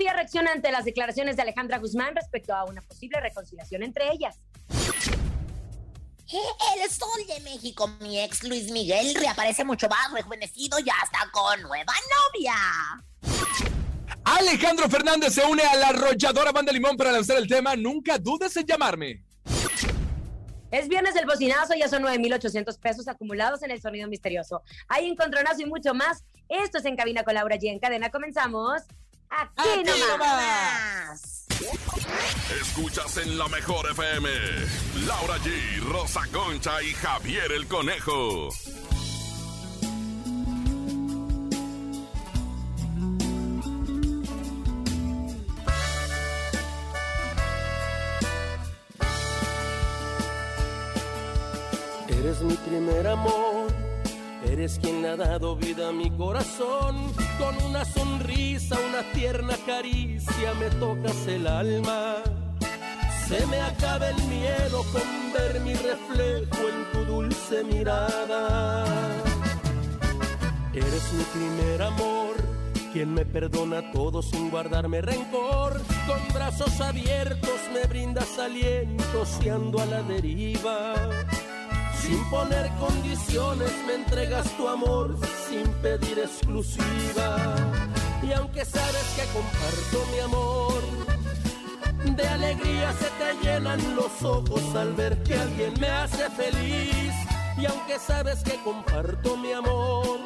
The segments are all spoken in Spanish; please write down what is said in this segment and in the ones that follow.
Sofía reacciona ante las declaraciones de Alejandra Guzmán respecto a una posible reconciliación entre ellas. El Sol de México, mi ex Luis Miguel, reaparece mucho más rejuvenecido y hasta con nueva novia. Alejandro Fernández se une a la arrolladora banda Limón para lanzar el tema Nunca dudes en llamarme. Es viernes del bocinazo, ya son 9,800 pesos acumulados en el sonido misterioso. Hay encontronazo y mucho más. Esto es En Cabina con Laura G. En cadena comenzamos. Aquí, Aquí nomás. Escuchas en la mejor FM. Laura G, Rosa Concha y Javier el Conejo. Eres mi primer amor, eres quien ha dado vida a mi corazón. Con una sonrisa, una tierna caricia me tocas el alma. Se me acaba el miedo con ver mi reflejo en tu dulce mirada. Eres mi primer amor, quien me perdona todo sin guardarme rencor. Con brazos abiertos me brindas aliento si ando a la deriva. Sin poner condiciones me entregas tu amor sin pedir exclusiva. Y aunque sabes que comparto mi amor, de alegría se te llenan los ojos al ver que alguien me hace feliz. Y aunque sabes que comparto mi amor,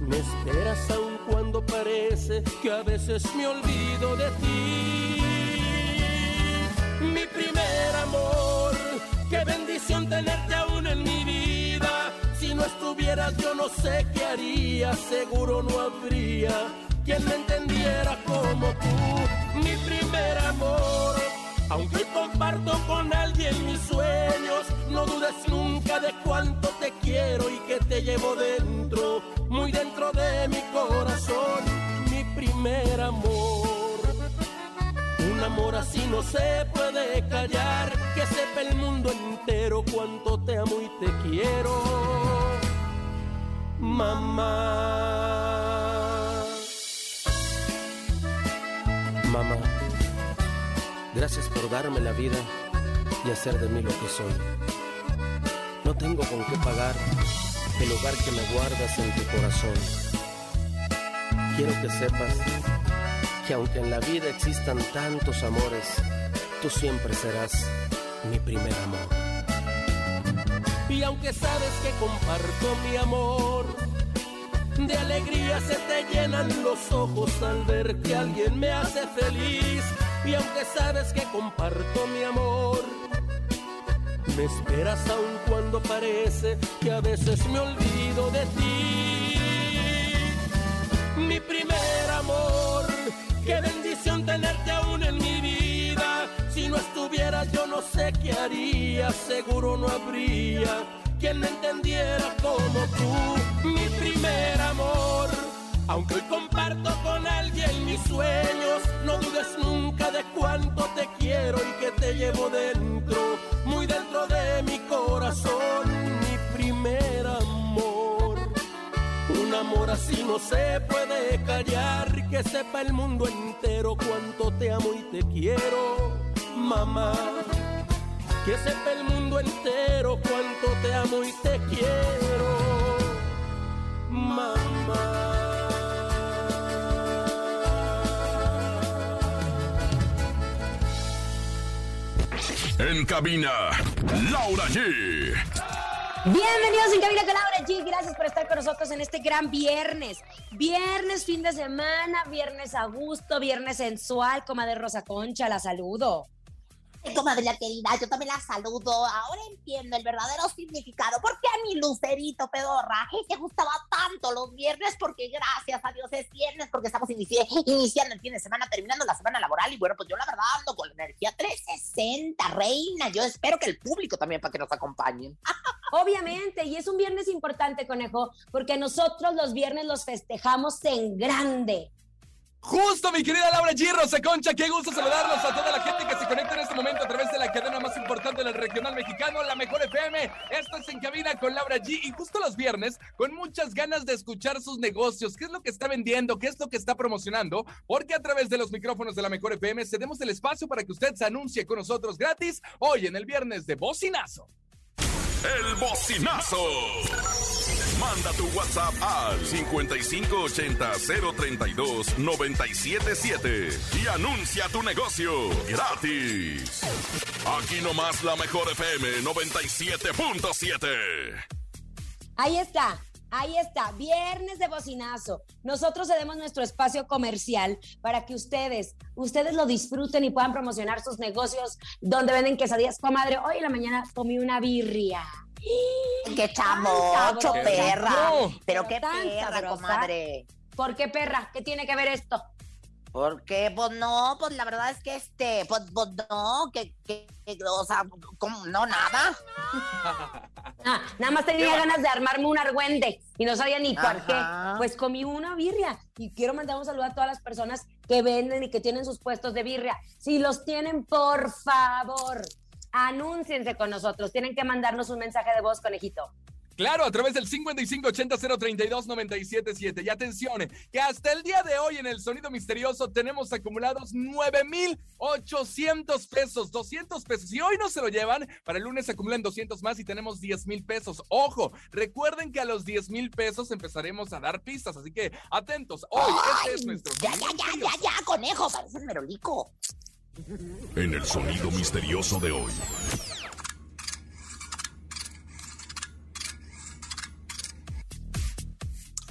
me esperas aun cuando parece que a veces me olvido de ti. Mi primer amor, tenerte aún en mi vida. Si no estuvieras yo no sé qué haría, seguro no habría quien me entendiera como tú. Mi primer amor, aunque comparto con alguien mis sueños, no dudes nunca de cuánto te quiero y que te llevo dentro, muy dentro de mi corazón, mi primer amor. Amor así no se puede callar, que sepa el mundo entero cuánto te amo y te quiero, mamá. Mamá, gracias por darme la vida y hacer de mí lo que soy. No tengo con qué pagar el hogar que me guardas en tu corazón. Quiero que sepas que aunque en la vida existan tantos amores, tú siempre serás mi primer amor. Y aunque sabes que comparto mi amor, de alegría se te llenan los ojos al ver que alguien me hace feliz. Y aunque sabes que comparto mi amor, me esperas aun cuando parece que a veces me olvido de ti. Mi primer tenerte aún en mi vida. Si no estuvieras yo no sé qué haría, seguro no habría quien me entendiera como tú, mi primer amor. Aunque hoy comparto con alguien mis sueños, no dudes nunca de cuánto te quiero y que te llevo dentro, muy dentro de mi corazón, mi primer amor. Un amor así no se callar, que sepa el mundo entero cuánto te amo y te quiero, mamá. Que sepa el mundo entero cuánto te amo y te quiero, mamá. En cabina, Laura G. Bienvenidos en Cabina con Laura G. Gracias por estar con nosotros en este gran viernes. Viernes, fin de semana, viernes a gusto, viernes sensual, comadre Rosa Concha, la saludo. Comadre querida, yo también la saludo. Ahora entiendo el verdadero significado. ¿Por qué a mi lucerito pedorra te gustaba tanto los viernes? Porque gracias a Dios es viernes, porque estamos inici- iniciando el fin de semana, terminando la semana laboral. Y bueno, pues yo la verdad ando con la energía 360, reina. Yo espero que el público también para que nos acompañen. Obviamente, y es un viernes importante, conejo, porque nosotros los viernes los festejamos en grande. Justo, mi querida Laura G. Rosa Concha, qué gusto saludarlos a toda la gente que se conecta en este momento a través de la cadena más importante del regional mexicano, la mejor FM. Esto es En Cabina con Laura G. Y justo los viernes, con muchas ganas de escuchar sus negocios, qué es lo que está vendiendo, qué es lo que está promocionando, porque a través de los micrófonos de la mejor FM cedemos el espacio para que usted se anuncie con nosotros gratis hoy en el viernes de Bocinazo. El bocinazo. Manda tu WhatsApp al 5580-032-977 y anuncia tu negocio gratis. Aquí nomás la mejor FM 97.7. Ahí está. Ahí está, viernes de bocinazo. Nosotros cedemos nuestro espacio comercial para que ustedes, ustedes lo disfruten y puedan promocionar sus negocios donde venden quesadillas. Comadre, hoy en la mañana comí una birria. ¡Qué chamocho, perra! Pero qué perra, comadre. ¿Por qué, perra? ¿Qué tiene que ver esto? Porque, pues no, pues la verdad es que este, pues, pues no, que, que, que, o sea, ¿cómo? no, nada. Ah, nada más tenía ganas de armarme un argüende y no sabía ni por qué. Pues comí una birria y quiero mandar un saludo a todas las personas que venden y que tienen sus puestos de birria. Si los tienen, por favor, anúnciense con nosotros. Tienen que mandarnos un mensaje de voz, conejito. Claro, a través del 5580-032-977. Y atención, que hasta el día de hoy en el Sonido Misterioso tenemos acumulados 9,800 pesos, 200 pesos. Y hoy no se lo llevan, para el lunes se acumulan 200 más y tenemos 10 mil pesos. Ojo, recuerden que a los 10 mil pesos empezaremos a dar pistas, así que atentos. Hoy este es nuestro. Ya, ya, ya, ya, ya, conejo, parece el merolico. En el sonido misterioso de hoy.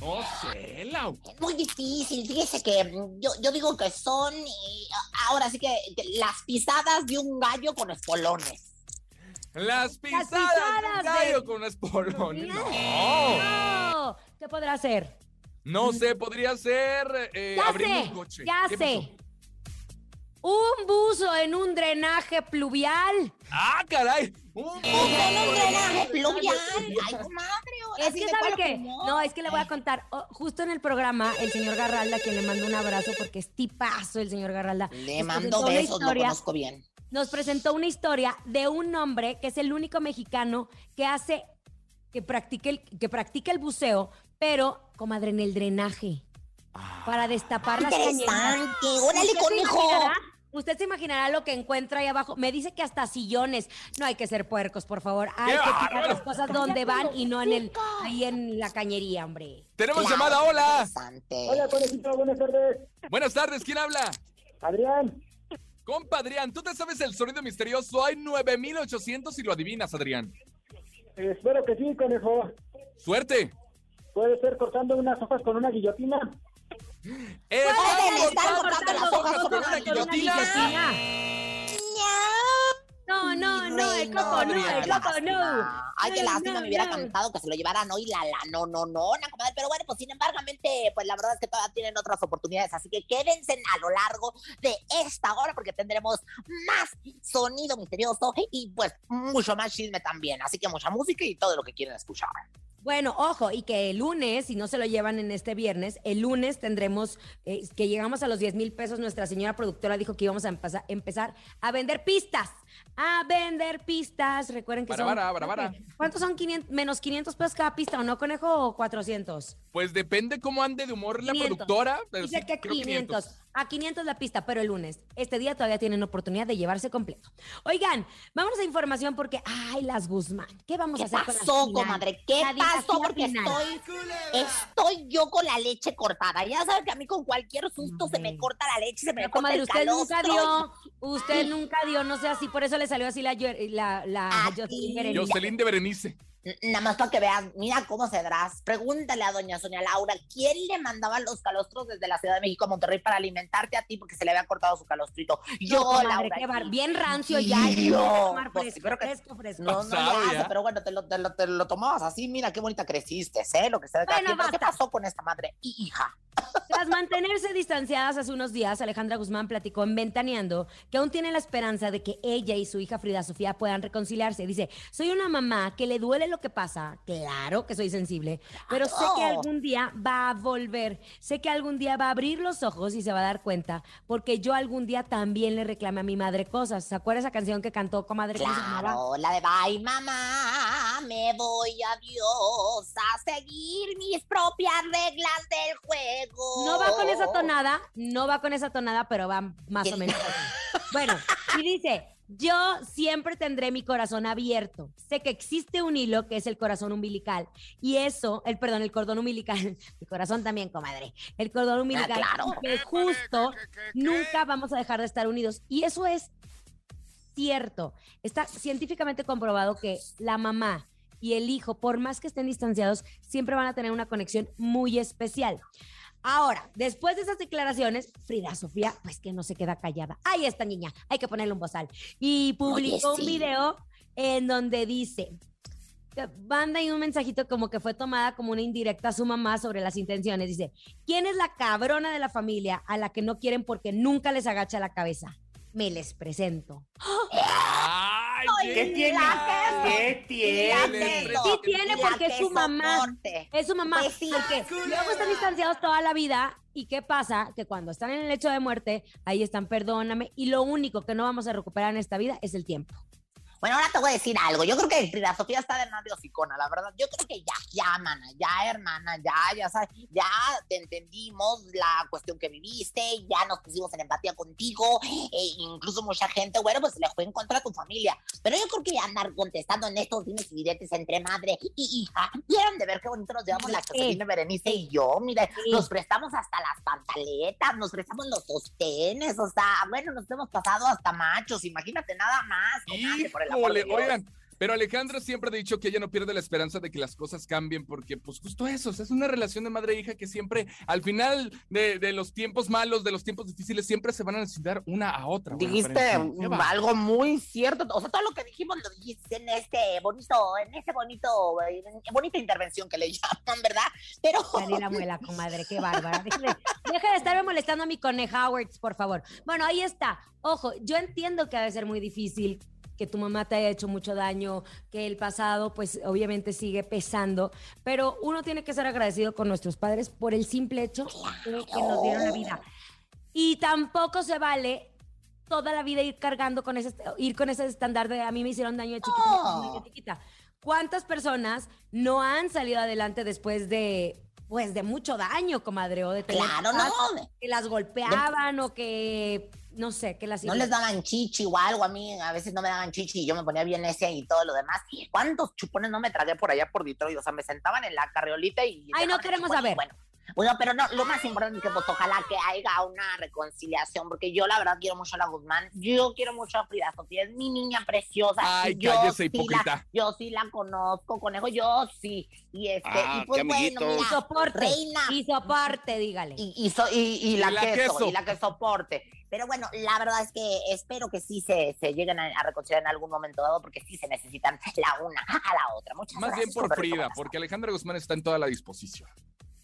No sé, Lau. Es muy difícil, fíjese que mm, yo, yo digo que son, y, ahora sí que, las pisadas de un gallo con espolones. Las pisadas, de un de- gallo con espolones. No. No, ¿qué podrá ser? No sé, podría ser eh, Ya abriendo sé, un coche. ya ¿Qué sé. pasó? Un buzo en un drenaje pluvial. ¡Ah, caray! ¡Un ¡Con un drenaje pluvial! ¡Ay, Es que ¿de sabe qué, no, es que le voy a contar, oh, justo en el programa, el señor Garralda, quien le mando un abrazo porque es tipazo el señor Garralda. Le mando besos, lo historia- conozco bien. Nos presentó una historia de un hombre que es el único mexicano que hace, que practica el, que practica el buceo, pero, comadre, en el drenaje. Para destapar las cañerías. Interesante, órale, ¿Usted se conejo. Usted se imaginará lo que encuentra ahí abajo. Me dice que hasta sillones. No hay que ser puercos, por favor. Hay ¡Qué que tirar las cosas donde van y no en el, ahí en la cañería, hombre. Tenemos Claro, llamada, hola. Hola, conejito, buenas tardes. Buenas tardes, ¿quién habla? Adrián, Compa Adrián, ¿tú te sabes el sonido misterioso? Hay 9800 y lo adivinas, Adrián. eh, espero que sí, conejo. Suerte. Puede ser cortando unas hojas con una guillotina. Pueden estar cortando las hojas con una guillotina. No, No, no, no, el coco no, el coco no. Ay, qué lástima, me hubiera cantado que se lo llevaran hoy la la. No, no, no, comadre. Pero bueno, pues sin embargo, pues la verdad es que todavía tienen otras oportunidades. Así que quédense a lo largo de esta hora porque tendremos más sonido misterioso y pues mucho más chisme también. Así que mucha música y todo lo que quieren escuchar. Bueno, ojo, y que el lunes, si no se lo llevan en este viernes, el lunes tendremos eh, que llegamos a los 10 mil pesos. Nuestra señora productora dijo que íbamos a empezar, empezar a vender pistas. A vender pistas. Recuerden que Bara, son. bara, bara, bara. ¿Cuántos son 500, menos 500 pesos cada pista o no, conejo? ¿O 400? Pues depende cómo ande de humor la 500. productora. Pero Dice sí, que creo 500. A 500 la pista, pero el lunes. Este día todavía tienen oportunidad de llevarse completo. Oigan, vámonos a información porque, ay, las Guzmán. ¿Qué vamos a ¿Qué hacer con la pasó, final? comadre? ¿Qué La pasó? Porque final. estoy, estoy yo con la leche cortada. Ya saben que a mí con cualquier susto se me corta la leche, se me Pero, corta comadre, el usted nunca dio, usted nunca dio, no sé así, por eso le salió así la, la, la A Jocelyn ti. Berenice. Jocelyn de Berenice. Nada más para que vean, mira cómo se drás. Pregúntale a doña Sonia Laura, ¿quién le mandaba los calostros desde la Ciudad de México a Monterrey para alimentarte a ti porque se le había cortado su calostrito? Yo, No, Laura. qué bar- bien rancio ya, hay que Yo, tomar pues, fresco, pero que- fresco, fresco. No, no hace, ya. pero bueno, te lo, te, lo, te lo tomabas así, mira qué bonita creciste, ¿eh? Lo que cada Bueno, ¿Qué pasó con esta madre? Y hija. Tras mantenerse distanciadas hace unos días, Alejandra Guzmán platicó en Ventaneando que aún tiene la esperanza de que ella y su hija Frida Sofía puedan reconciliarse. Dice, soy una mamá que le duele lo que pasa, claro que soy sensible, pero sé que algún día va a volver, sé que algún día va a abrir los ojos y se va a dar cuenta, porque yo algún día también le reclamé a mi madre cosas. ¿Se acuerda esa canción que cantó comadre? Claro, la de bye mamá, me voy a Dios a seguir mis propias reglas del juego. No va con esa tonada, no va con esa tonada, pero va más o menos así. Bueno, y dice, yo siempre tendré mi corazón abierto. Sé que existe un hilo que es el corazón umbilical. Y eso, el perdón, el cordón umbilical, mi corazón también, comadre. El cordón umbilical, claro. que justo nunca vamos a dejar de estar unidos. Y eso es cierto. Está científicamente comprobado que la mamá y el hijo, por más que estén distanciados, siempre van a tener una conexión muy especial. Ahora, después de esas declaraciones, Frida Sofía, pues que no se queda callada. Ahí está, niña, hay que ponerle un bozal. Y publicó Oye, un video en donde dice, que manda ahí un mensajito como que fue tomada como una indirecta a su mamá sobre las intenciones. Dice, ¿quién es la cabrona de la familia a la que no quieren porque nunca les agacha la cabeza? Me les presento. Ay, ¿Qué tiene? ¿Qué tiene? Sí tiene porque es su mamá. Soporte. Es su mamá. Pues sí. Porque luego están distanciados toda la vida. ¿Y qué pasa? Que cuando están en el lecho de muerte, ahí están, perdóname. Y lo único que no vamos a recuperar en esta vida es el tiempo. Bueno, ahora te voy a decir algo. Yo creo que Frida Sofía está de más de hocicona, la verdad. Yo creo que ya, ya, mana, ya, hermana, ya, ya sabes, ya te entendimos la cuestión que viviste, ya nos pusimos en empatía contigo, e incluso mucha gente, bueno, pues le fue en contra de tu familia. Pero yo creo que ya andar contestando en estos dimes y diretes entre madre y hija, vieron de ver qué bonito nos llevamos la. Jocelyn Berenice y yo, mire, Sí. nos prestamos hasta las pantaletas, nos prestamos los sostenes, o sea, bueno, nos hemos pasado hasta machos, imagínate nada más. comadre, por el oigan. Pero Alejandra siempre ha dicho que ella no pierde la esperanza de que las cosas cambien, porque pues justo eso, o sea, es una relación de madre e hija que siempre, al final de, de los tiempos malos, de los tiempos difíciles, siempre se van a necesitar una a otra. Bueno, Dijiste en algo muy cierto. O sea, todo lo que dijimos lo dijiste en este bonito, en este bonito, eh, bonita intervención que le llaman, ¿verdad? Pero Salí la muela, comadre, qué bárbara. Deje de, estarme molestando a mi coneja Howards, por favor. Bueno, ahí está. Ojo, yo entiendo que ha de ser muy difícil que tu mamá te haya hecho mucho daño, que el pasado pues obviamente sigue pesando, pero uno tiene que ser agradecido con nuestros padres por el simple hecho de que nos dieron la vida. Y tampoco se vale toda la vida ir cargando con ese, ir con ese estándar de a mí me hicieron daño de chiquita, de. ¿Cuántas personas no han salido adelante después de, pues, de mucho daño, comadre, o de tener claro, no. que las golpeaban o que, no sé, que las... No les daban chichi o algo a mí, a veces no me daban chichi y yo me ponía bien necia y todo lo demás. ¿Cuántos chupones no me tragué por allá por Detroit? O sea, me sentaban en la carriolita y... Ay, no queremos y saber. Bueno, bueno, pero no, lo más importante es que pues ojalá que haya una reconciliación, porque yo la verdad quiero mucho a la Guzmán, yo quiero mucho a Frida Sofía, es mi niña preciosa. Ay, yo cállese, sí la- yo sí la conozco, conejo, yo sí. Y este, Ah, y pues qué bueno, amiguitos. Y mira, soporte, reina. y soporte, dígale. Y, y, so- y- y la, Y la queso, queso. y la que soporte. Pero bueno, la verdad es que espero que sí se, se lleguen a, a reconciliar en algún momento dado, porque sí se necesitan la una a la otra. Muchas Más bien por Frida, porque Alejandra Guzmán está en toda la disposición.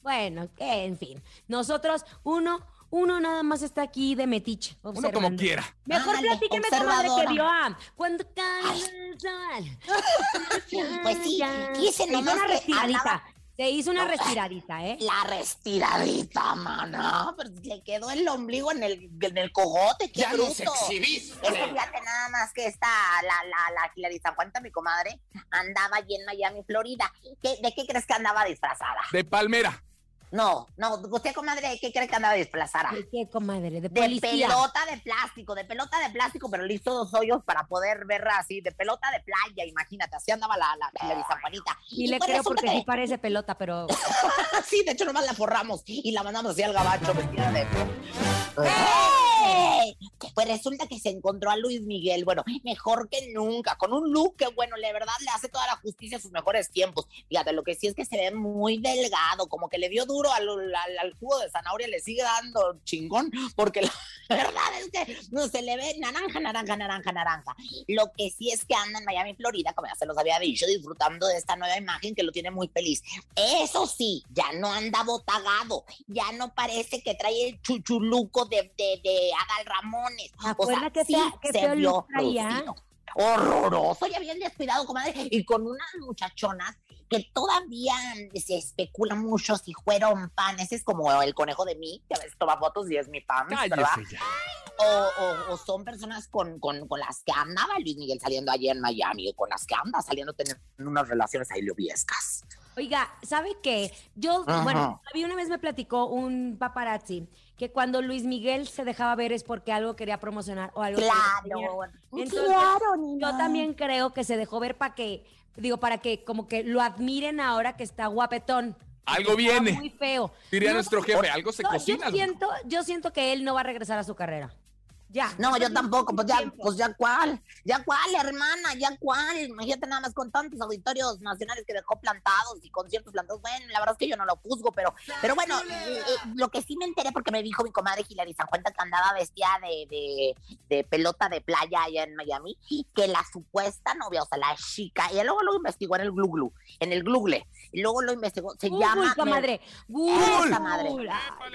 Bueno, en fin. Nosotros, uno, uno nada más está aquí de metiche. Uno como observando. quiera. Mejor Ándale, platíqueme, comadre, que vio a Cuando cae el sol. Pues sí, quise nomás una que respiradita. hablaba- Se hizo una No. respiradita, ¿eh? La respiradita, mana. Pero le quedó el ombligo en el, en el cogote. ¡Qué bruto! Es que fíjate nada más que esta, la, la, la Juanita, mi comadre, andaba allí en Miami, Florida. ¿Qué- ¿De qué crees que andaba disfrazada? De Palmera. No, no, usted, comadre, ¿de qué cree que andaba disfrazada? ¿De qué, comadre? De De pelota de plástico, de pelota de plástico, pero le hizo dos hoyos para poder verla así, de pelota de playa, imagínate, así andaba la, la Hilary San Juanita. Y le pues creo porque que- sí parece pelota, pero... sí, de hecho nomás la forramos y la mandamos así al gabacho vestida de... ¡Ey! Pues resulta que se encontró a Luis Miguel, bueno, mejor que nunca, con un look que, bueno, la verdad le hace toda la justicia a sus mejores tiempos. Fíjate, lo que sí es que se ve muy delgado, como que le dio duro al, al, al jugo de zanahoria, le sigue dando chingón, porque la verdad es que no se le ve naranja, naranja, naranja, naranja. Lo que sí es que anda en Miami, Florida, como ya se los había dicho, disfrutando de esta nueva imagen que lo tiene muy feliz. Eso sí, ya no anda botagado, ya no parece que trae el chuchuluco de, de, de Adal Ramones. ¿Te acuerdas qué fea- qué feo look traía? producido. Horroroso, ya bien descuidado, comadre. Y con unas muchachonas que todavía se especula mucho si fueron panes, es como el conejo de mí, que a veces toma fotos y es mi pan, ¿verdad? O, o- o son personas con, con, con las que andaba Luis Miguel saliendo allí en Miami, o con las que anda saliendo teniendo unas relaciones ahí lobiescas. Oiga, ¿sabe qué? Yo, Ajá. bueno, a mí una vez me platicó un paparazzi que cuando Luis Miguel se dejaba ver es porque algo quería promocionar o algo. Claro, Entonces, claro, Nina. Yo también creo que se dejó ver para que, digo, para que como que lo admiren ahora que está guapetón. Algo viene. Muy feo. Diría No, nuestro jefe, algo se no, cocina. Yo siento, yo siento que él no va a regresar a su carrera. Ya. No, yo tampoco, pues ya, pues ya cuál, ya cuál, hermana, ya cuál. Imagínate nada más con tantos auditorios nacionales que dejó plantados y conciertos plantados. Bueno, la verdad es que yo no lo juzgo, pero, pero bueno, eh, eh, lo que sí me enteré porque me dijo mi comadre Hilary San Cuenta que andaba vestida de, de, de pelota de playa allá en Miami, que la supuesta novia, o sea, la chica, y luego lo investigó en el Glu en el Google, y luego lo investigó, se Google, llama... comadre. Google. madre.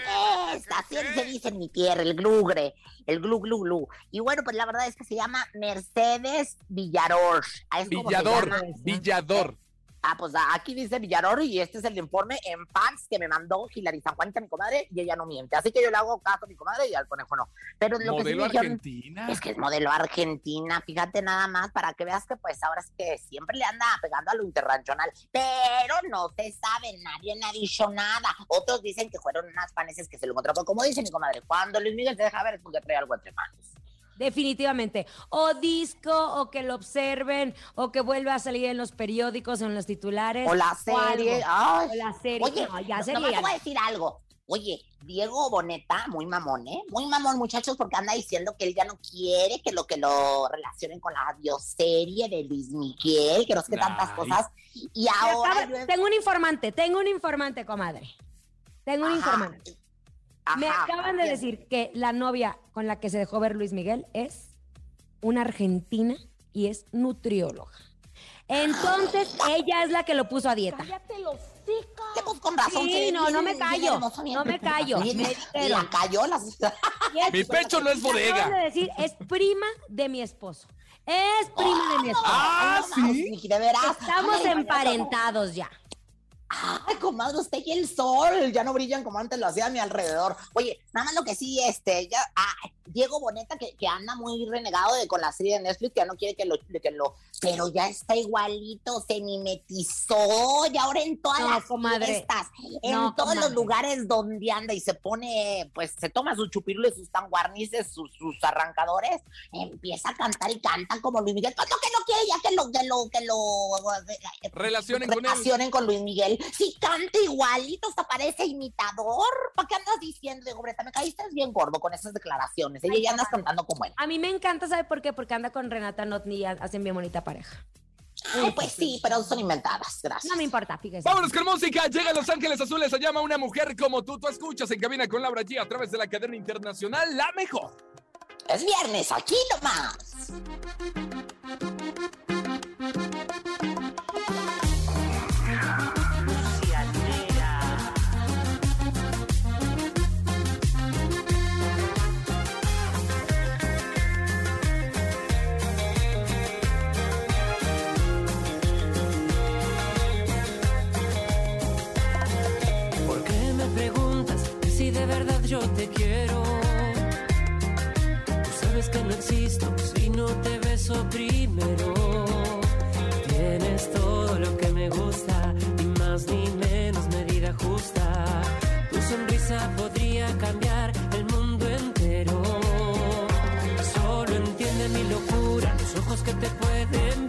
Ay, Esta, así se dice en mi tierra, el glugre, el glu glu glu. Y bueno, pues la verdad es que se llama Mercedes Villador, llama. Villador. Ah, pues aquí dice Villaror y este es el informe en fax que me mandó Hilary San Juanita, mi comadre, y ella no miente. Así que yo le hago caso a mi comadre y al conejo no. Pero lo que sí Modelo me dijeron Argentina. es que es modelo argentina, fíjate nada más, para que veas que pues ahora es que siempre le anda pegando a lo internacional, pero no se sabe, nadie ha dicho nada. Otros dicen que fueron unas paneses que se lo encontró, como dice mi comadre, cuando Luis Miguel se deja ver es porque trae algo entre manos. Definitivamente. O disco, o que lo observen, o que vuelva a salir en los periódicos, en los titulares. O la serie, ay. O la serie. Oye, No, ya no- sería. te voy a decir algo. Oye, Diego Boneta, muy mamón, ¿eh? Muy mamón, muchachos, porque anda diciendo que él ya no quiere que lo que lo relacionen con la bioserie de Luis Miguel, que no sé qué tantas cosas. Y ahora acaba- yo- Tengo un informante, tengo un informante, comadre. Tengo un Ajá. informante. Me Ajá, acaban de bien. decir que la novia con la que se dejó ver Luis Miguel es una argentina y es nutrióloga. Entonces, ella es la que lo puso a dieta. Que, pues, con razón. Sí, no, no me callo, no me callo, me la cayó, es- Mi pecho no es bodega. de decir, es prima de mi esposo. Es prima de mi esposo. Ah, Ay, no, ¿sí? De veras. Estamos Ay, emparentados ya. Ay, comadre, usted y el sol ya no brillan como antes lo hacía a mi alrededor. Oye, nada más lo que sí, este, ya, Diego Boneta, que, que anda muy renegado de, con la serie de Netflix, que ya no quiere que lo, que lo, pero ya está igualito, se mimetizó, y ahora en todas No, las comadre. fiestas, en No, todos los lugares donde anda y se pone, pues se toma sus chupirules, sus tanguarnices, sus, sus arrancadores, empieza a cantar y canta como Luis Miguel. Pues no que no quiere ya que lo, que lo, que lo Relacionen con él. relacionen con Luis Miguel. Si canta igualito, hasta parece imitador. ¿Para qué andas diciendo, Diego Breta? Me caíste bien gordo con esas declaraciones. Ella ya andas cantando como él. A mí me encanta, ¿sabe por qué? Porque anda con Renata Notni y hacen bien bonita pareja. Ay, pues sí, pero son inventadas. Gracias. No me importa, fíjese. Vámonos con música. Llega a Los Ángeles Azules. Se llama una mujer como tú. Tú escuchas en cabina con Laura G a través de la cadena internacional La Mejor. Es viernes, aquí nomás. Yo te quiero? Tú sabes que no existo si no te beso primero. Tienes todo lo que me gusta, ni más ni menos medida justa. Tu sonrisa podría cambiar el mundo entero. Solo entiende mi locura, los ojos que te pueden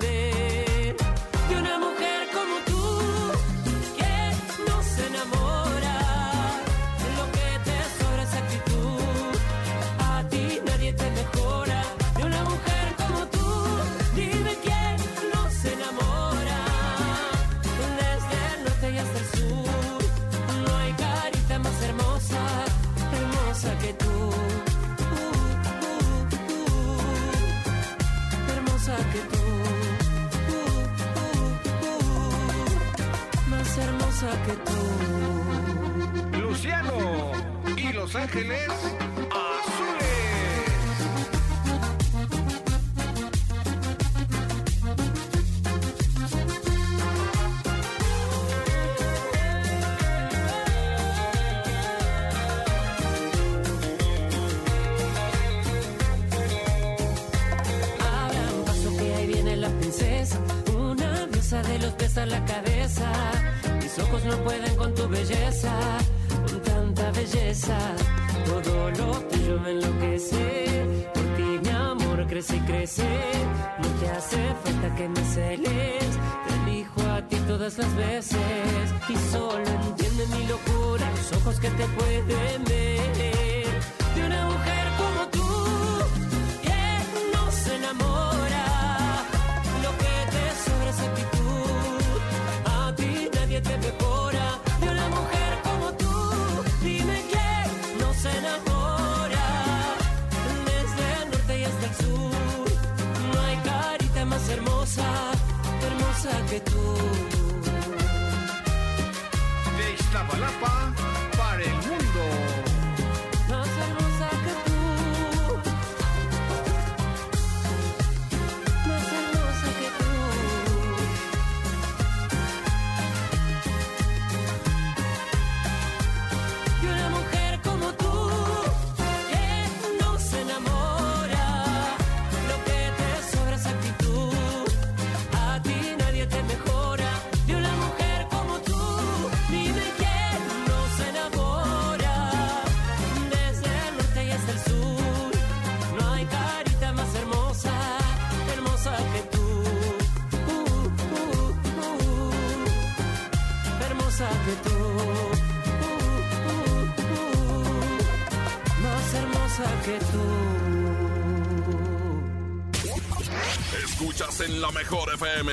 que tú. Luciano y Los Ángeles Azules. Abra un paso que ahí viene la princesa, una diosa de los pies a la cabeza. Mis ojos no pueden con tu belleza, con tanta belleza. Todo lo tuyo me enloquece, por ti mi amor crece y crece. No te hace falta que me celes, te elijo a ti todas las veces. Y solo entiende mi locura, los ojos que te pueden ver. Hermosa que tú. De Iztapalapa más hermosa que tú. Escuchas en la mejor FM.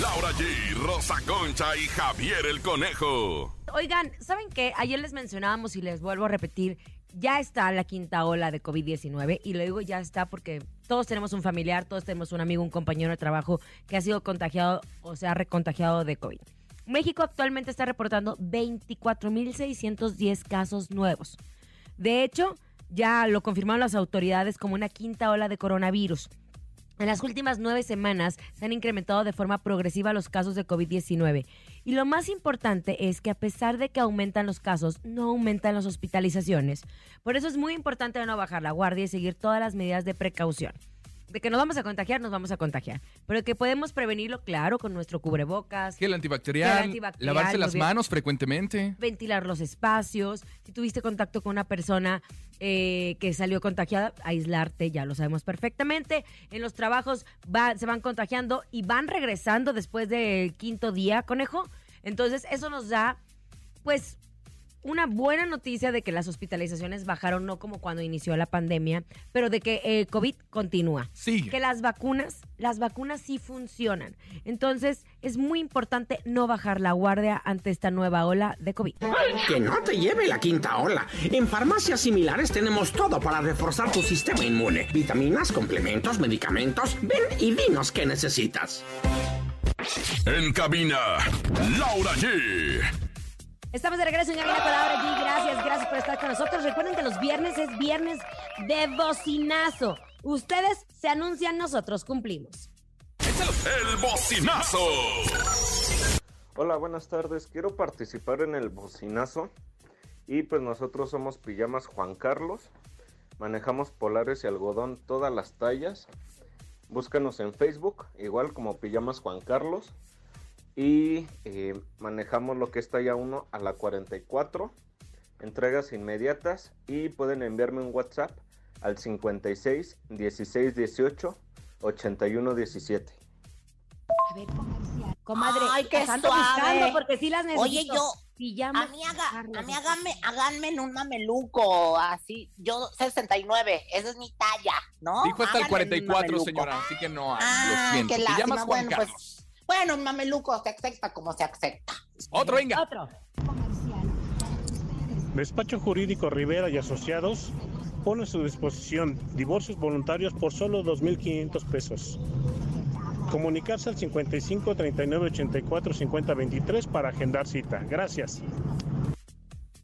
Laura G, Rosa Concha y Javier el Conejo. Oigan, ¿saben qué? Ayer les mencionábamos y les vuelvo a repetir, ya está la quinta ola de COVID-19 y lo digo ya está porque todos tenemos un familiar, todos tenemos un amigo, un compañero de trabajo que ha sido contagiado o se ha recontagiado de COVID. México actualmente está reportando 24.610 casos nuevos. De hecho, ya lo confirmaron las autoridades como una quinta ola de coronavirus. En las últimas nueve semanas se han incrementado de forma progresiva los casos de COVID-19. Y lo más importante es que a pesar de que aumentan los casos, no aumentan las hospitalizaciones. Por eso es muy importante no bajar la guardia y seguir todas las medidas de precaución. De que nos vamos a contagiar, nos vamos a contagiar. Pero que podemos prevenirlo, claro, con nuestro cubrebocas, Gel antibacterial, Gel antibacterial, lavarse las manos frecuentemente. ventilar los espacios. Si tuviste contacto con una persona eh, que salió contagiada, aislarte, ya lo sabemos perfectamente. En los trabajos va- se van contagiando y van regresando después del quinto día, conejo. Entonces, eso nos da, pues, una buena noticia de que las hospitalizaciones bajaron, no como cuando inició la pandemia, pero de que el COVID continúa. Sigue. Que las vacunas, las vacunas sí funcionan. Entonces, es muy importante no bajar la guardia ante esta nueva ola de COVID. Que no te lleve la quinta ola. En farmacias similares tenemos todo para reforzar tu sistema inmune. Vitaminas, complementos, medicamentos. Ven y dinos qué necesitas. En cabina, Laura G. Estamos de regreso en Cabina con Laura G. Gracias, gracias por estar con nosotros. Recuerden que los viernes es viernes de bocinazo. Ustedes se anuncian, nosotros cumplimos. El bocinazo. Hola, buenas tardes. Quiero participar en el bocinazo. Y pues nosotros somos Pijamas Juan Carlos. Manejamos polares y algodón todas las tallas. Búscanos en Facebook, igual como Pijamas Juan Carlos. Y eh, manejamos lo que es talla 1 a la 44. Entregas inmediatas. Y pueden enviarme un WhatsApp al 56 16 18 81 17. A ver, comercial. Comadre, Ay, qué buscando porque sí las necesito. Oye, yo, Pijamas a mí, haga- a mí háganme, háganme en un mameluco, así, yo 69, esa es mi talla, ¿no? Dijo hasta el Háganme en un 44, mameluco. señora, así que no hay. Ah, lo siento. qué Te lástima, bueno, Carlos. pues, bueno, mameluco se acepta como se acepta. Otro, venga. Otro. Despacho Jurídico Rivera y Asociados pone a su disposición divorcios voluntarios por solo 2.500 pesos. Comunicarse al 55 39 84 50 23 para agendar cita. Gracias.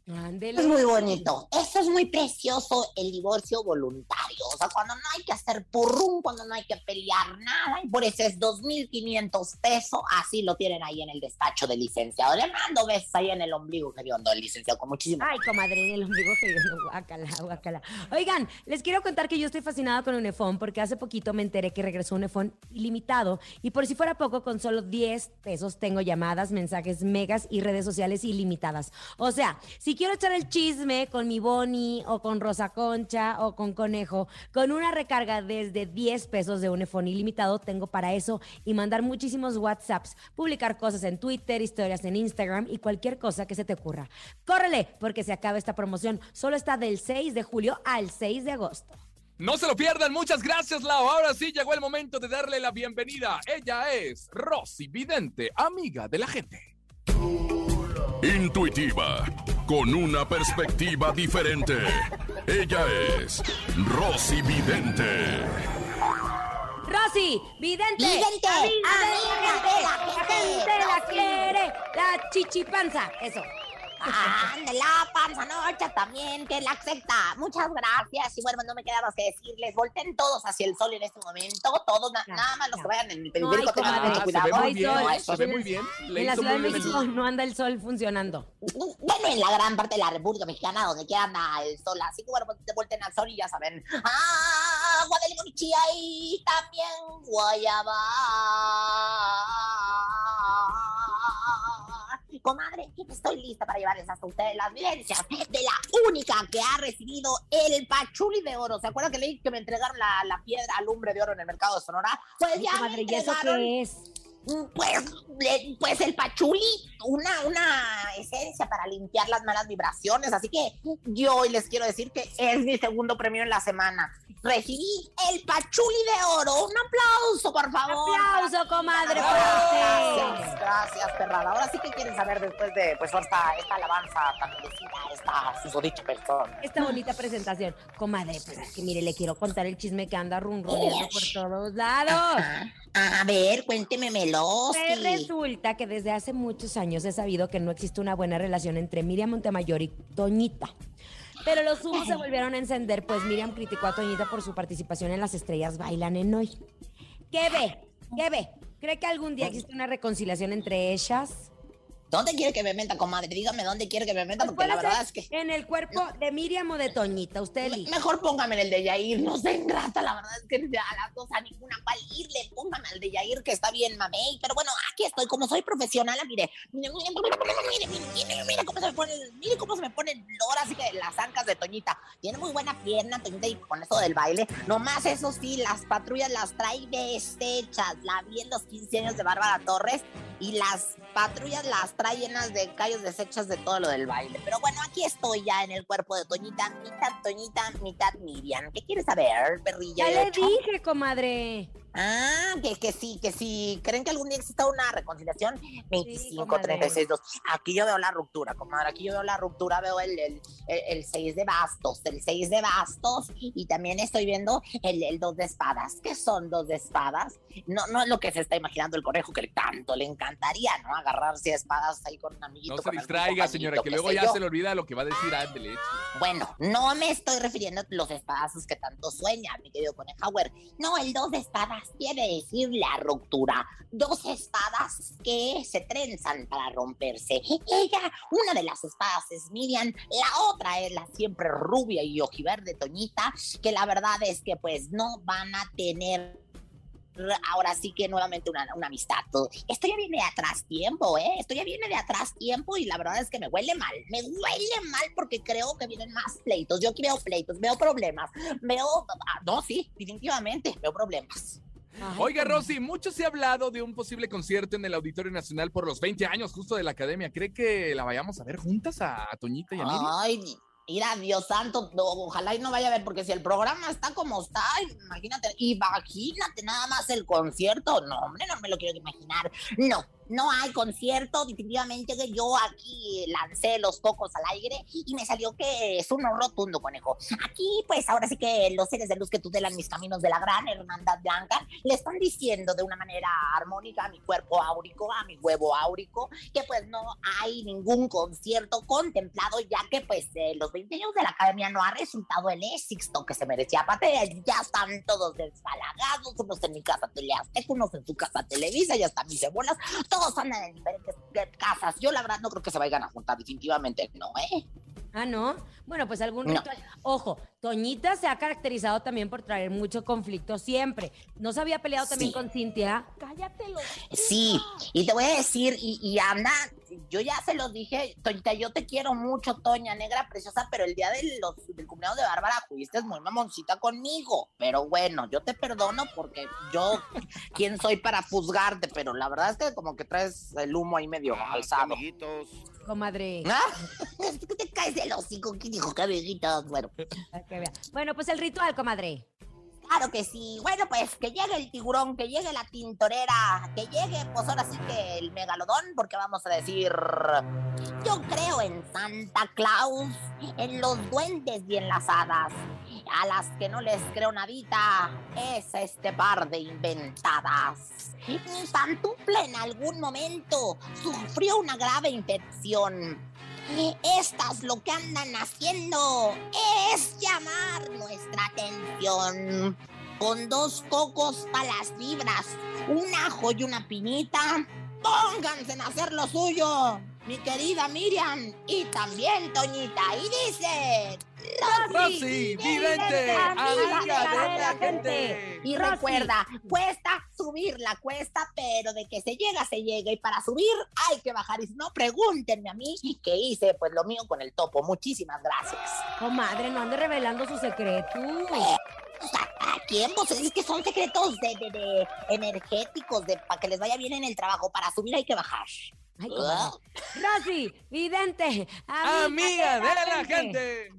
Ándele. Es muy bonito. Eso es muy precioso, el divorcio voluntario. O sea, cuando no hay que hacer purrum, cuando no hay que pelear nada, y por eso es 2.500 pesos, así lo tienen ahí en el despacho del licenciado. Le mando besos ahí en el ombligo que el licenciado, con muchísimo. Ay, comadre, en el ombligo que guácala, guácala. Oigan, les quiero contar que yo estoy fascinada con Unifón porque hace poquito me enteré que regresó Unifón ilimitado y por si fuera poco, con solo 10 pesos tengo llamadas, mensajes megas y redes sociales ilimitadas. O sea, si quiero echar el chisme con mi Boni o con Rosa Concha o con Conejo, con una recarga desde 10 pesos de Unifón ilimitado tengo para eso y mandar muchísimos WhatsApps, publicar cosas en Twitter, historias en Instagram y cualquier cosa que se te ocurra. Córrele, porque se acaba esta promoción. Solo está del 6 de julio al 6 de agosto. No se lo pierdan, muchas gracias, Lau. Ahora sí llegó el momento de darle la bienvenida. Ella es Rosy Vidente, amiga de la gente. Intuitiva, con una perspectiva diferente. Ella es Rosy Vidente. Rosy, vidente. Vidente, amiga de amiga la de la gente. La gente, la quiere. La chichipanza. Eso. Ande la panza noche también, que la acepta. Muchas gracias. Y bueno, no me queda más que decirles, volten todos hacia el sol en este momento. Todos, na- Ya, nada más los que vayan en el No hay periférico tengan comadre. mucho Ah, cuidado. se ve muy bien, sol. se ve muy bien. Le En la Ciudad de México no anda el sol funcionando. Bueno, en la gran parte de la República Mexicana, donde quiera anda el sol. Así que bueno, pues, te volten al sol y ya saben. ¡Ah! Agua de limón y chía y también guayaba. Comadre, estoy lista para llevarles hasta ustedes las vivencias de la única que ha recibido el pachuli de oro. ¿Se acuerdan que leí que me entregaron la, la piedra lumbre de oro en el mercado de Sonora? Pues ya me comadre, ¿y eso qué es? Pues, pues el pachuli, una, una esencia para limpiar las malas vibraciones. Así que yo hoy les quiero decir que es mi segundo premio en la semana. Recibí el pachuli de oro. Un aplauso, por favor. Aplauso, comadre, Gracias, gracias, perrada. Ahora sí que quieren saber después de pues esta, esta alabanza tan merecida, esta susodicha persona. Esta bonita presentación. Comadre, pues es que mire, le quiero contar el chisme que anda runruneando por todos lados. A ver, cuéntemelo. Pues resulta que desde hace muchos años he sabido que no existe una buena relación entre Miriam Montemayor y Toñita. Pero los humos se volvieron a encender, pues Miriam criticó a Toñita por su participación en Las Estrellas Bailan en Hoy. ¿Qué ve? ¿Qué ve? ¿Cree que algún día existe una reconciliación entre ellas? ¿Dónde quiere que me meta, comadre? Dígame dónde quiere que me meta, porque la verdad es que... ¿En el cuerpo de Miriam o de Toñita? Usted elige. Mejor póngame en el de Yair, no sé, ingrata, la verdad es que a las dos a ninguna cual irle, póngame al de Yair que está bien, mamey, pero bueno, aquí estoy, como soy profesional, mire, mire, mire, mire, mire, mire, mire cómo se me pone, mire cómo se me pone el flor, así que las ancas de Toñita, tiene muy buena pierna Toñita y con eso del baile, nomás eso sí, las patrullas las trae deshechas, la vi en los 15 años de Bárbara Torres y las patrullas las trae llenas de callos desechos de todo lo del baile. Pero bueno, aquí estoy ya en el cuerpo de Toñita, mitad Toñita, mitad Miriam. ¿Qué quieres saber, perrilla? Ya le dije, comadre. Ah, que, que sí, que sí. ¿Creen que algún día exista una reconciliación? 25, comadre. 36, 2. Aquí yo veo la ruptura, comadre. Aquí yo veo la ruptura, veo el, el, el, el 6 de bastos, el 6 de bastos. Y también estoy viendo el, el 2 de espadas. ¿Qué son dos de espadas? No, no es lo que se está imaginando el conejo, que tanto le encantaría, ¿no? Agarrarse a espadas ahí con un amiguito. No se distraiga, señora, que luego ya yo. se le olvida lo que va a decir Ándele. Bueno, no me estoy refiriendo a los espadazos que tanto sueña, mi querido Conejauer. No, el dos de espadas quiere decir la ruptura. Dos espadas que se trenzan para romperse. Ella, una de las espadas es Miriam, la otra es la siempre rubia y ojiverde Toñita, que la verdad es que pues no van a tener ahora sí que nuevamente una, una amistad. Esto ya viene de atrás tiempo, ¿eh? Esto ya viene de atrás tiempo y la verdad es que me huele mal. Me huele mal porque creo que vienen más pleitos. Yo veo pleitos, veo problemas, veo... ah, No, sí, definitivamente, veo problemas. Oiga, Rosy, mucho se ha hablado de un posible concierto en el Auditorio Nacional por los 20 años justo de la academia. ¿Cree que la vayamos a ver juntas a Toñita y a Miriam? Ay, mira, Dios santo, no, ojalá y no vaya a ver, porque si el programa está como está, imagínate, imagínate nada más el concierto. No, hombre, no me lo quiero imaginar. No, no hay concierto. Definitivamente que yo aquí lancé los cocos al aire y me salió que es un no rotundo, conejo. Aquí, pues ahora sí que los seres de luz que tutelan mis caminos de la gran hermandad blanca le están diciendo de una manera armónica a mi cuerpo áurico, a mi huevo áurico, que pues no hay ningún concierto contemplado, ya que pues eh, los 20 años de la academia no ha resultado el éxito que se merecía. Aparte, ya están todos desbalagados, unos en mi casa Teleazteca, unos en su casa Televisa, ya están mis cebolas, todos andan en diferentes casas. Yo la verdad no creo que se vayan a juntar, definitivamente no, ¿eh? Ah, ¿no? Bueno, pues algún No. ritual. Ojo, Toñita se ha caracterizado también por traer mucho conflicto siempre. ¿No se había peleado también Sí. con Cintia? Cállate los... Sí, y te voy a decir, y, y anda, yo ya se los dije, Toñita, yo te quiero mucho, Toña, negra preciosa, pero el día de los, del cumpleaños de Bárbara fuiste muy mamoncita conmigo. Pero bueno, yo te perdono porque yo, ¿quién soy para juzgarte? Pero la verdad es que como que traes el humo ahí medio alzado. Comadre. ¿Ah? Es que te caes del hocico, ¿quién dijo que amiguitos? Bueno. Bueno, pues el ritual, comadre. Claro que sí. Bueno, pues que llegue el tiburón, que llegue la tintorera, que llegue, pues ahora sí que el megalodón, porque vamos a decir, yo creo en Santa Claus, en los duendes y en las hadas. A las que no les creo nadita, es este par de inventadas. Mi en algún momento sufrió una grave infección. Estas lo que andan haciendo es llamar nuestra atención. Con dos cocos para las fibras, un ajo y una piñita, pónganse en hacer lo suyo. Mi querida Miriam y también Toñita. Y dice... Rosy, vidente, amiga de la gente. Y Rosy. recuerda, cuesta subir la cuesta, pero de que se llega, se llega. Y para subir hay que bajar. Y si no, pregúntenme a mí que hice pues lo mío con el topo. Muchísimas gracias. Comadre, no ande revelando su secreto. ¿A quién? Pues es que son secretos de, de- de energéticos, de para que les vaya bien en el trabajo. Para subir hay que bajar. Ay. Rosy, vidente, amiga, Amiga de la gente.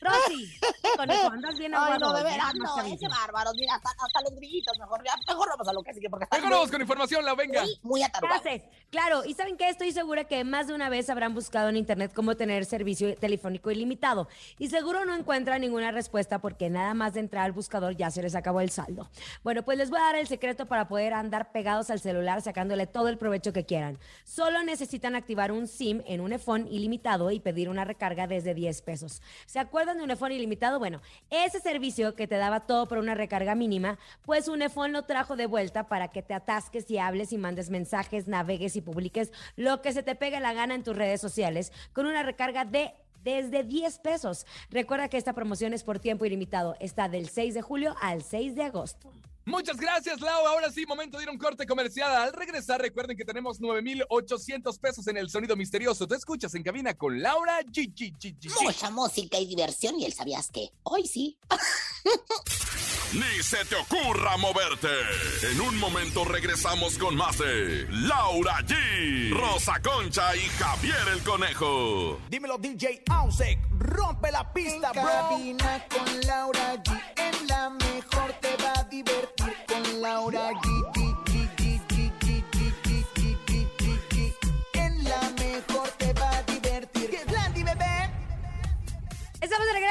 Rosy, conejo, andas bien Ay, aguado. no, de veras, no, ese bárbaro. Mira, hasta, hasta los grillitos, mejor, ya, mejor vamos a lo que sigue, porque están Vámonos con información, la venga. muy, muy atarugados. Gracias. Claro, y ¿saben qué? Estoy segura que más de una vez habrán buscado en internet cómo tener servicio telefónico ilimitado. Y seguro no encuentran ninguna respuesta porque nada más de entrar al buscador ya se les acabó el saldo. Bueno, pues les voy a dar el secreto para poder andar pegados al celular sacándole todo el provecho que quieran. Solo necesitan activar un SIM en un iPhone ilimitado y pedir una recarga desde 10 pesos. ¿Se acuerdan de un iPhone ilimitado? Bueno, ese servicio que te daba todo por una recarga mínima, pues un iPhone lo trajo de vuelta para que te atasques y hables y mandes mensajes, navegues y publiques lo que se te pegue la gana en tus redes sociales con una recarga de desde 10 pesos. Recuerda que esta promoción es por tiempo ilimitado. Está del 6 de julio al 6 de agosto. Muchas gracias, Lau. Ahora sí, momento de ir a un corte comercial. Al regresar, recuerden que tenemos 9,800 pesos en el sonido misterioso. Te escuchas en cabina con Laura G. G, G, G, G. Mucha música y diversión y el sabías que hoy sí. Ni se te ocurra moverte. En un momento regresamos con más de Laura G, Rosa Concha y Javier el Conejo. Dímelo DJ Ausek, rompe la pista, En bro. cabina con Laura G. En la mejor te va a divertir Laura aqui.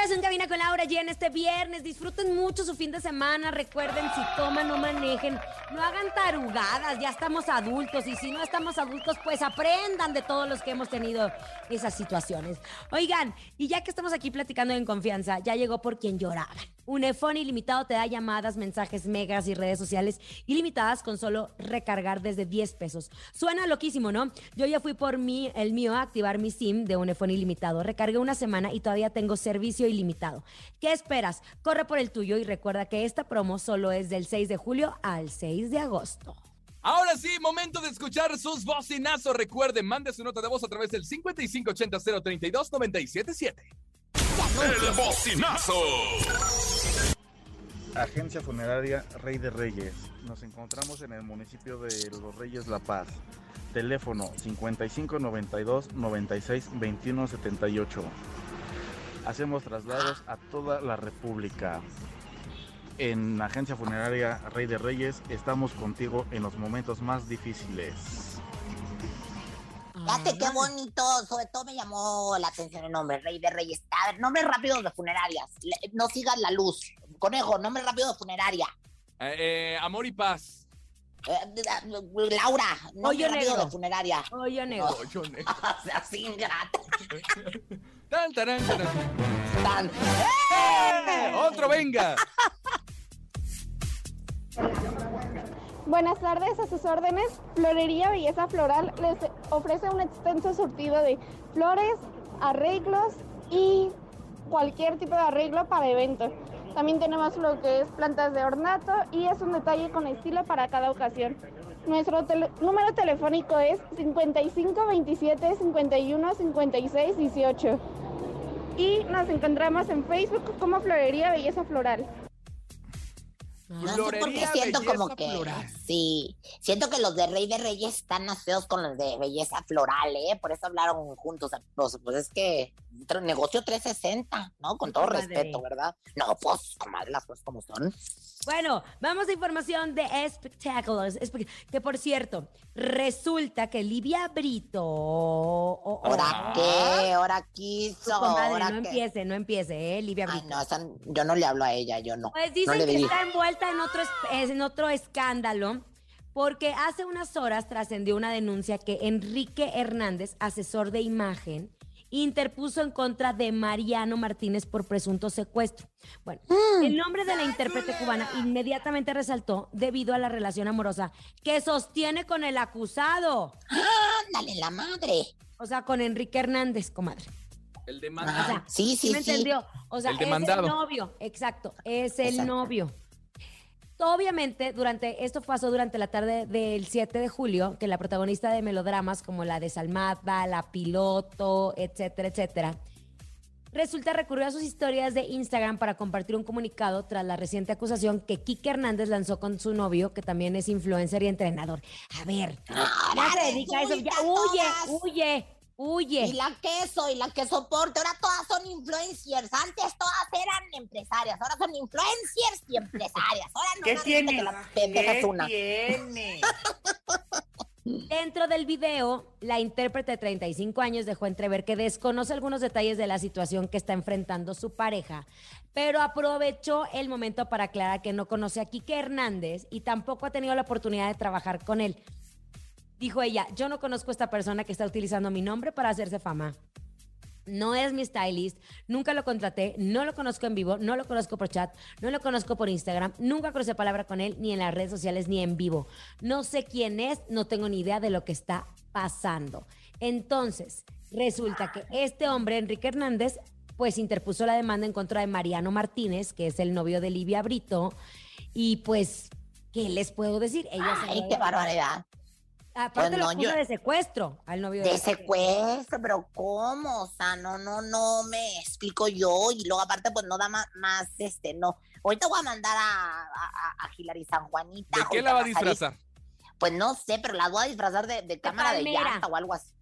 Regreso en cabina con Laura G en este viernes. Disfruten mucho su fin de semana. Recuerden, si toman, no manejen. No hagan tarugadas. Ya estamos adultos. Y si no estamos adultos, pues aprendan de todos los que hemos tenido esas situaciones. Oigan, y ya que estamos aquí platicando en confianza, ya llegó por quien lloraban. Unifón ilimitado te da llamadas, mensajes, megas y redes sociales ilimitadas con solo recargar desde 10 pesos. Suena loquísimo, ¿no? Yo ya fui por mí, el mío, a activar mi SIM de Unifón ilimitado. Recargué una semana y todavía tengo servicio ilimitado. ¿Qué esperas? Corre por el tuyo y recuerda que esta promo solo es del 6 de julio al 6 de agosto. Ahora sí, momento de escuchar sus bocinazos. Recuerden, mande su nota de voz a través del 5580-032-977. El bocinazo. Agencia Funeraria Rey de Reyes. Nos encontramos en el municipio de Los Reyes La Paz. Teléfono 5592 96 21 78. Hacemos traslados a toda la República. En Agencia Funeraria Rey de Reyes estamos contigo en los momentos más difíciles. Fíjate qué bonito, sobre todo me llamó la atención el nombre, Rey de Reyes. A ver, nombres rápidos de funerarias. No sigas la luz. Conejo, nombre rápido de funeraria. Eh, eh, amor y paz. Eh, Laura, nombre Hoyo rápido negro. de funeraria. Hoyo negro. Hoyo negro. O sea, así ingrata. Tan, tarán, tarán. Tan. ¡Eh! ¡Otro venga! Buenas tardes, a sus órdenes. Florería Belleza Floral les ofrece un extenso surtido de flores, arreglos y cualquier tipo de arreglo para eventos. También tenemos lo que es plantas de ornato y es un detalle con estilo para cada ocasión. Nuestro tele- número telefónico es 55 27 51 56 18 y nos encontramos en Facebook como Florería Belleza Floral. No sé por qué siento como que Floral. sí, siento que los de Rey de Reyes están más feos con los de Belleza Floral, ¿eh? Por eso hablaron juntos. Pues, pues es que negocio 360, ¿no? Con todo respeto, ¿verdad? No, pues, comadre, las cosas como son. Bueno, vamos a información de espectáculos. Espe- Que por cierto, resulta que Livia Brito. ¿Ahora qué? ¿Ahora Su quiso? comadre, ¿Ahora no empiece, no empiece, ¿eh? Livia Ay, Brito. no, esa- yo no le hablo a ella, yo no. Pues no dicen que está envuelta en otro, es- en otro escándalo porque hace unas horas trascendió una denuncia que Enrique Hernández, asesor de imagen, interpuso en contra de Mariano Martínez por presunto secuestro. Bueno, el nombre de la intérprete cubana inmediatamente resaltó debido a la relación amorosa que sostiene con el acusado. Ándale, la madre. O sea, con Enrique Hernández, comadre. El O demandado. sea, Sí, sí, me sí. entendió? O sea, El es el demandado. novio, exacto, es el Exacto. novio. Obviamente, durante esto pasó durante la tarde del 7 de julio, que la protagonista de melodramas como la de Salmata, la piloto, etcétera, etcétera, resulta recurrió a sus historias de Instagram para compartir un comunicado tras la reciente acusación que Kike Hernández lanzó con su novio, que también es influencer y entrenador. A ver, ya se dedica a eso, ya huye, huye, huye. Y la queso, y la que soporte. Ahora todas son influencers. Antes todas eran empresarias. Ahora son influencers y empresarias. Ahora no ¿Qué tiene? que la ¿Qué una. tiene? Dentro del video, la intérprete de 35 años dejó entrever que desconoce algunos detalles de la situación que está enfrentando su pareja, pero aprovechó el momento para aclarar que no conoce a Quique Hernández y tampoco ha tenido la oportunidad de trabajar con él. Dijo ella, yo no conozco a esta persona que está utilizando mi nombre para hacerse fama. No es mi stylist, nunca lo contraté, no lo conozco en vivo, no lo conozco por chat, no lo conozco por Instagram, nunca crucé palabra con él ni en las redes sociales ni en vivo. No sé quién es, no tengo ni idea de lo que está pasando. Entonces, resulta que este hombre, Enrique Hernández, pues interpuso la demanda en contra de Mariano Martínez, que es el novio de Livia Brito, y pues, ¿qué les puedo decir? Ella Ay, qué barbaridad. Aparte Pues lo yo- de secuestro al novio De la- secuestro, pero ¿cómo? O sea, no, no, no me explico yo. Y luego aparte, pues no da más, más este, no. Ahorita voy a mandar a, a, a- Hilary San Juanita. ¿De qué la va a disfrazar? Pues no sé, pero las voy a disfrazar de, de cámara de, llanta o algo así.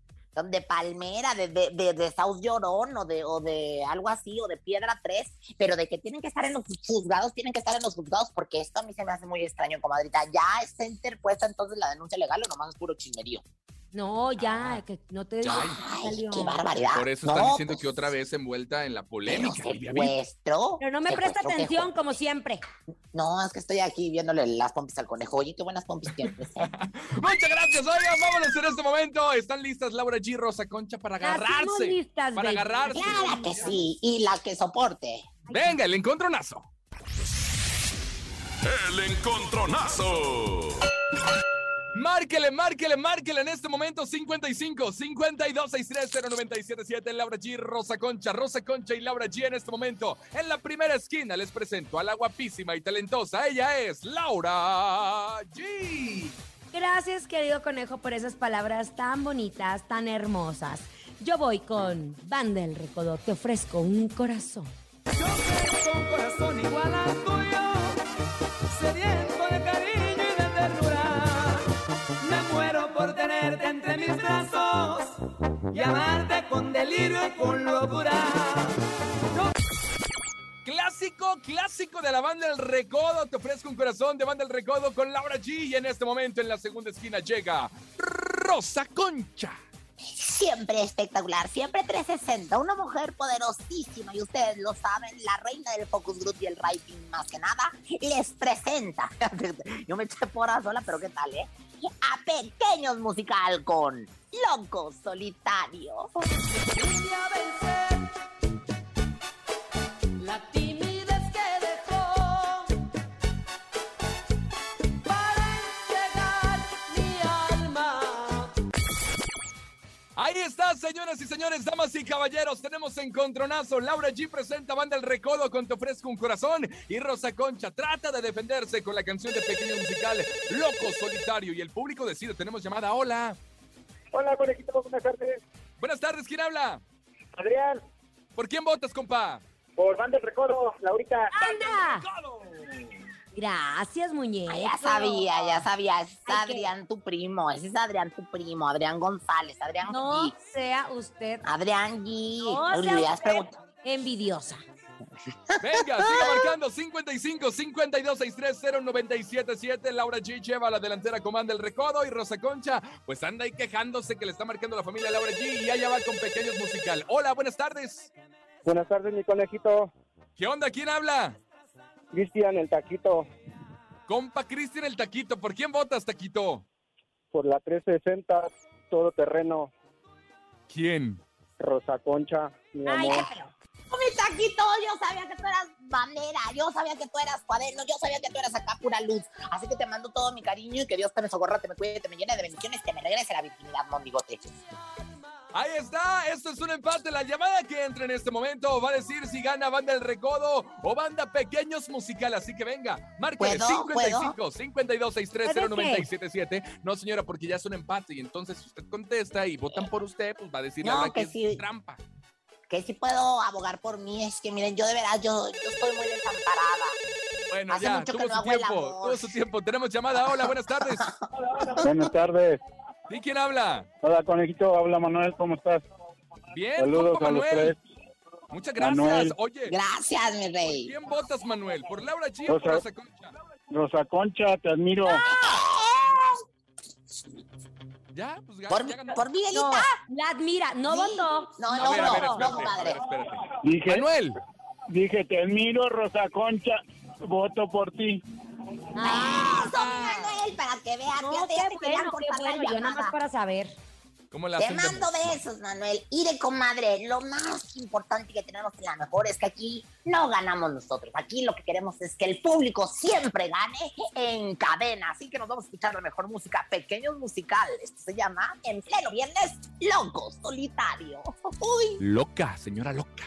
De palmera, de, de, de, de South Llorón o de, o de algo así, o de Piedra 3, pero de que tienen que estar en los juzgados, tienen que estar en los juzgados, porque esto a mí se me hace muy extraño, comadrita. ¿Ya está interpuesta entonces la denuncia legal o nomás es puro chismerío? No, ya, que no te Ya. salió. qué barbaridad. Por eso están No, diciendo que otra vez envuelta en la polémica. ¿Secuestro? Pero no me presta ¿Secuestro qué atención, como siempre. No, es que estoy aquí viéndole las pompis al conejo. Oye, qué buenas pompis tienes. Muchas gracias. Oigan, vámonos en este momento. ¿Están listas Laura G. Rosa Concha para agarrarse? listas, para baby. agarrarse. Claro que sí, y la que soporte. Venga, el encontronazo. El encontronazo. Márquele, márquele, márquele en este momento 55 52 630 977 Laura G, Rosa Concha, Rosa Concha y Laura G en este momento. En la primera esquina les presento a la guapísima y talentosa. Ella es Laura G. Gracias, querido conejo, por esas palabras tan bonitas, tan hermosas. Yo voy con Banda del Recodo. Te ofrezco un corazón. Con corazón igual al tuyo, y amarte con delirio y con locura. Clásico, clásico de la banda El Recodo. Te ofrezco un corazón de banda El Recodo con Laura G. Y en este momento en la segunda esquina llega Rosa Concha. Siempre espectacular, siempre 360, una mujer poderosísima y ustedes lo saben, la reina del focus group y el writing más que nada, les presenta. Yo me eché porra sola, pero qué tal, ¿eh? A Pequeños Musical con Loco Solitario. Vine a vencer la timidez que dejó para entregar mi alma. Ahí está, señoras y señores, damas y caballeros. Tenemos encontronazo. Laura G presenta Banda El Recodo con Te ofrezco un corazón. Y Rosa Concha trata de defenderse con la canción de pequeño musical Loco Solitario. Y el público decide. Tenemos llamada. Hola. Hola, conejito, buenas tardes. Buenas tardes. ¿Quién habla? Adrián, ¿Por quién votas, compa? por Banda del Recodo, Laurita. ¡Anda! Gracias, muñeco. Ay, ya sabía, ya sabía, es Ay, Adrián tu primo, ese es Adrián tu primo, Adrián González, Adrián No G. sea usted Adrián G. No sea usted envidiosa. Venga, siga marcando 55 52 630 977. Laura G lleva a la delantera comanda el recodo y Rosa Concha, pues anda ahí quejándose que le está marcando la familia Laura G y allá va con pequeños musical. Hola, buenas tardes. Buenas tardes, mi conejito. ¿Qué onda? ¿Quién habla? Cristian, el taquito, Compa Cristian el Taquito. ¿Por quién votas, Taquito? por la 360, todo terreno, ¿Quién? Rosa Concha, mi amor. Mi taquito, yo sabía que tú eras bandera, yo sabía que tú eras cuaderno, yo sabía que tú eras acá pura luz. Así que te mando todo mi cariño y que Dios te me socorra, te me cuide, te me llene de bendiciones, te me regrese la virginidad, mondigote. Ahí está, esto es un empate. La llamada que entra en este momento va a decir si gana Banda El Recodo o Banda Pequeños Musical. Así que venga, márquele ¿Puedo? 55 52 630 ¿Puede qué? 977. No, señora, porque ya es un empate y entonces si usted contesta y votan por usted, pues va a decir No, la que que sí. es trampa. Que si puedo abogar por mí, es que miren, yo de veras, yo, yo estoy muy desamparada. Bueno, Hace ya, mucho que tuvo no su hago el tiempo, amor. tuvo su tiempo. Tenemos llamada. Hola, buenas tardes. Buenas tardes. ¿Y quién habla? Hola, conejito, habla Manuel, ¿cómo estás? Bien, Saludos compa a los Manuel. tres. Muchas gracias. Manuel. Oye, Gracias, mi rey. ¿quién votas, Manuel? ¿Por Laura G o por Rosa- Rosa Concha? Rosa Concha, te admiro. Ya, pues ya, Por, ya ganó. por No, Miguelita. la admira, no Sí. votó. No, no, ver, no, no, a ver, madre. espérate. Dije, Manuel, dije, te admiro, Rosa Concha, voto por ti. Ah, Eso, Manuel, para que veas. no, qué bueno, qué bueno. Yo nada más para saber. ¿Cómo la Te mando besos, Manuel. Y de comadre, lo más importante que tenemos en la mejor es que aquí no ganamos nosotros. Aquí lo que queremos es que el público siempre gane en cadena. Así que nos vamos a escuchar la mejor música, pequeños musicales. Esto se llama, en pleno viernes, Loco Solitario. Uy. Loca, señora loca.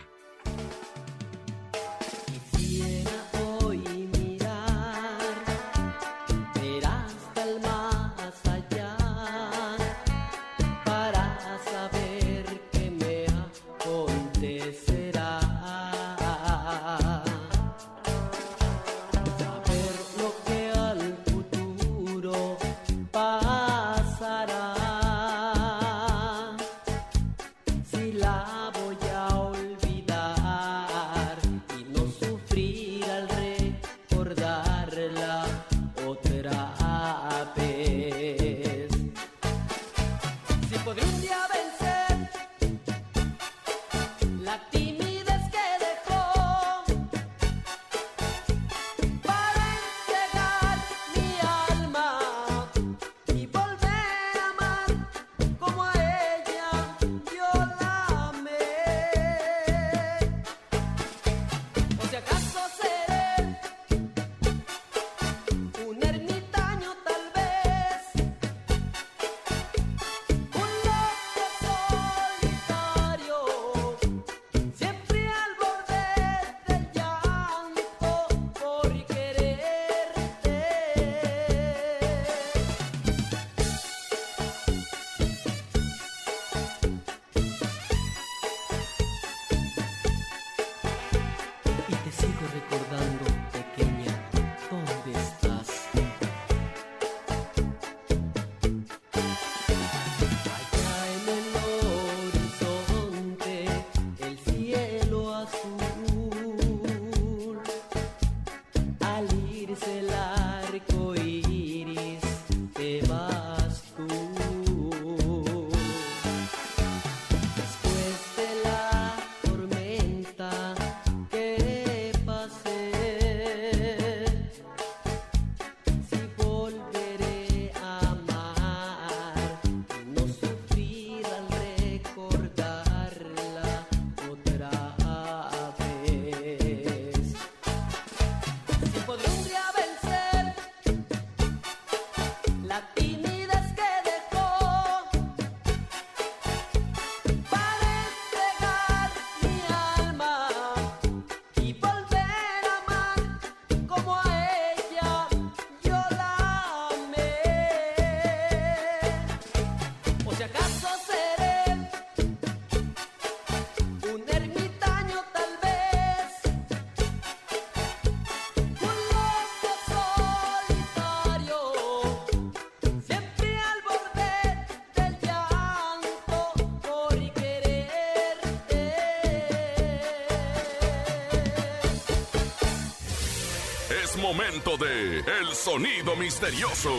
El Sonido Misterioso.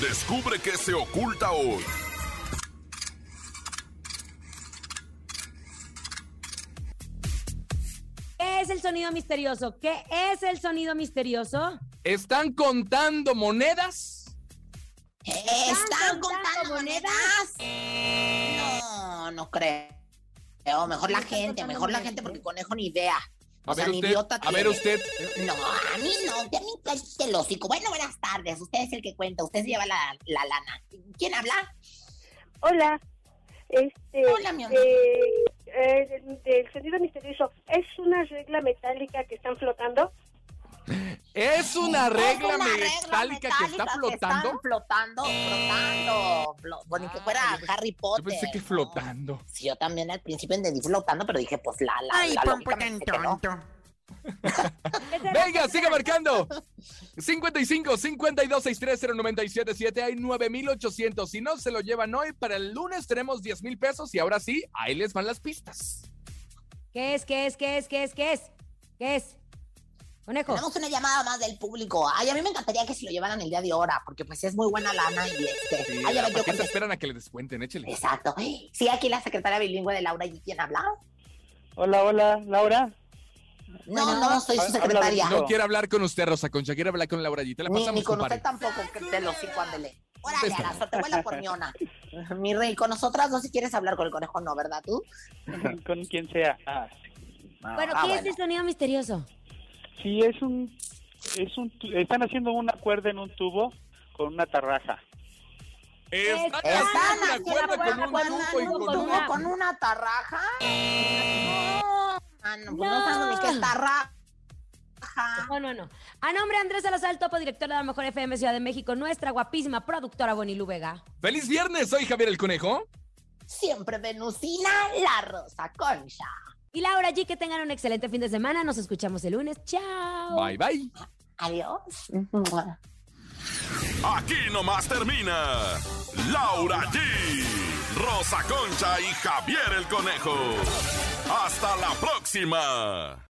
Descubre qué se oculta hoy. ¿Qué es el sonido misterioso? ¿Qué es el sonido misterioso? ¿Están contando monedas? ¿Están contando monedas? No, no creo. Mejor la gente, mejor la gente porque conejo ni idea. A O ver usted, idiota a ver tiene. usted. No, a mí no, a mí cállate el hocico. Bueno, buenas tardes. Usted es el que cuenta, usted se lleva la, la lana. ¿Quién habla? Hola. Este, Hola, mi amor. eh, eh, del- del sonido misterioso, ¿es una regla metálica que están flotando? ¿Es una regla una metálica que está flotando? están flotando, flotando. Flo- Bueno, que fuera Harry Yo Potter. pensé que flotando. Sí, yo también al principio entendí flotando, pero dije, pues la, la, Ay, la lógica me que no. tonto. Venga, siga marcando. 55 52 630 977 Hay 9800. Si no se lo llevan hoy, para el lunes tenemos 10 mil pesos. Y ahora sí, ahí les van las pistas. ¿Qué es? ¿Qué es? ¿Qué es? ¿Qué es? ¿Qué es? ¿Qué es? Conejo. Tenemos una llamada más del público. Ay, a mí me encantaría que se lo llevaran el día de ahora, porque pues es muy buena lana y este. Sí, Ay, a ver, ¿Para yo qué se contesto. esperan a que le descuenten? Échale. Exacto. Sí, aquí la secretaria bilingüe de Laura y quién habla. Hola, hola, Laura. No, no, soy su secretaria. No quiere hablar con usted, Rosa Concha. Quiere hablar con Laura G. Te la Ni, pasamos, ni con compadre. usted tampoco, que te lo cinco, ándele. Órale, Contéstame. Arazo, te vuela por ñona. Mi rey, con nosotras no si quieres hablar con el conejo, no, ¿verdad tú? Con quien sea. Ah, Bueno, Ah, ¿qué es bueno. el sonido misterioso? Sí, es un, es un, están haciendo una cuerda en un tubo con una tarraja. Están ¿Están haciendo una cuerda con un tubo y en un con tubo una... con una tarraja? No, mano, pues no sabemos ni qué es tarraja. No, no, no. A nombre de Andrés Salazar, topo director de la Mejor FM Ciudad de México, nuestra guapísima productora Bonilú Vega. ¡Feliz viernes! Soy Javier el Conejo. Siempre Venusina, la rosa concha. Y Laura G, que tengan un excelente fin de semana. Nos escuchamos el lunes. Chao. Bye, bye. Adiós. Aquí nomás termina Laura G, Rosa Concha y Javier el Conejo. Hasta la próxima.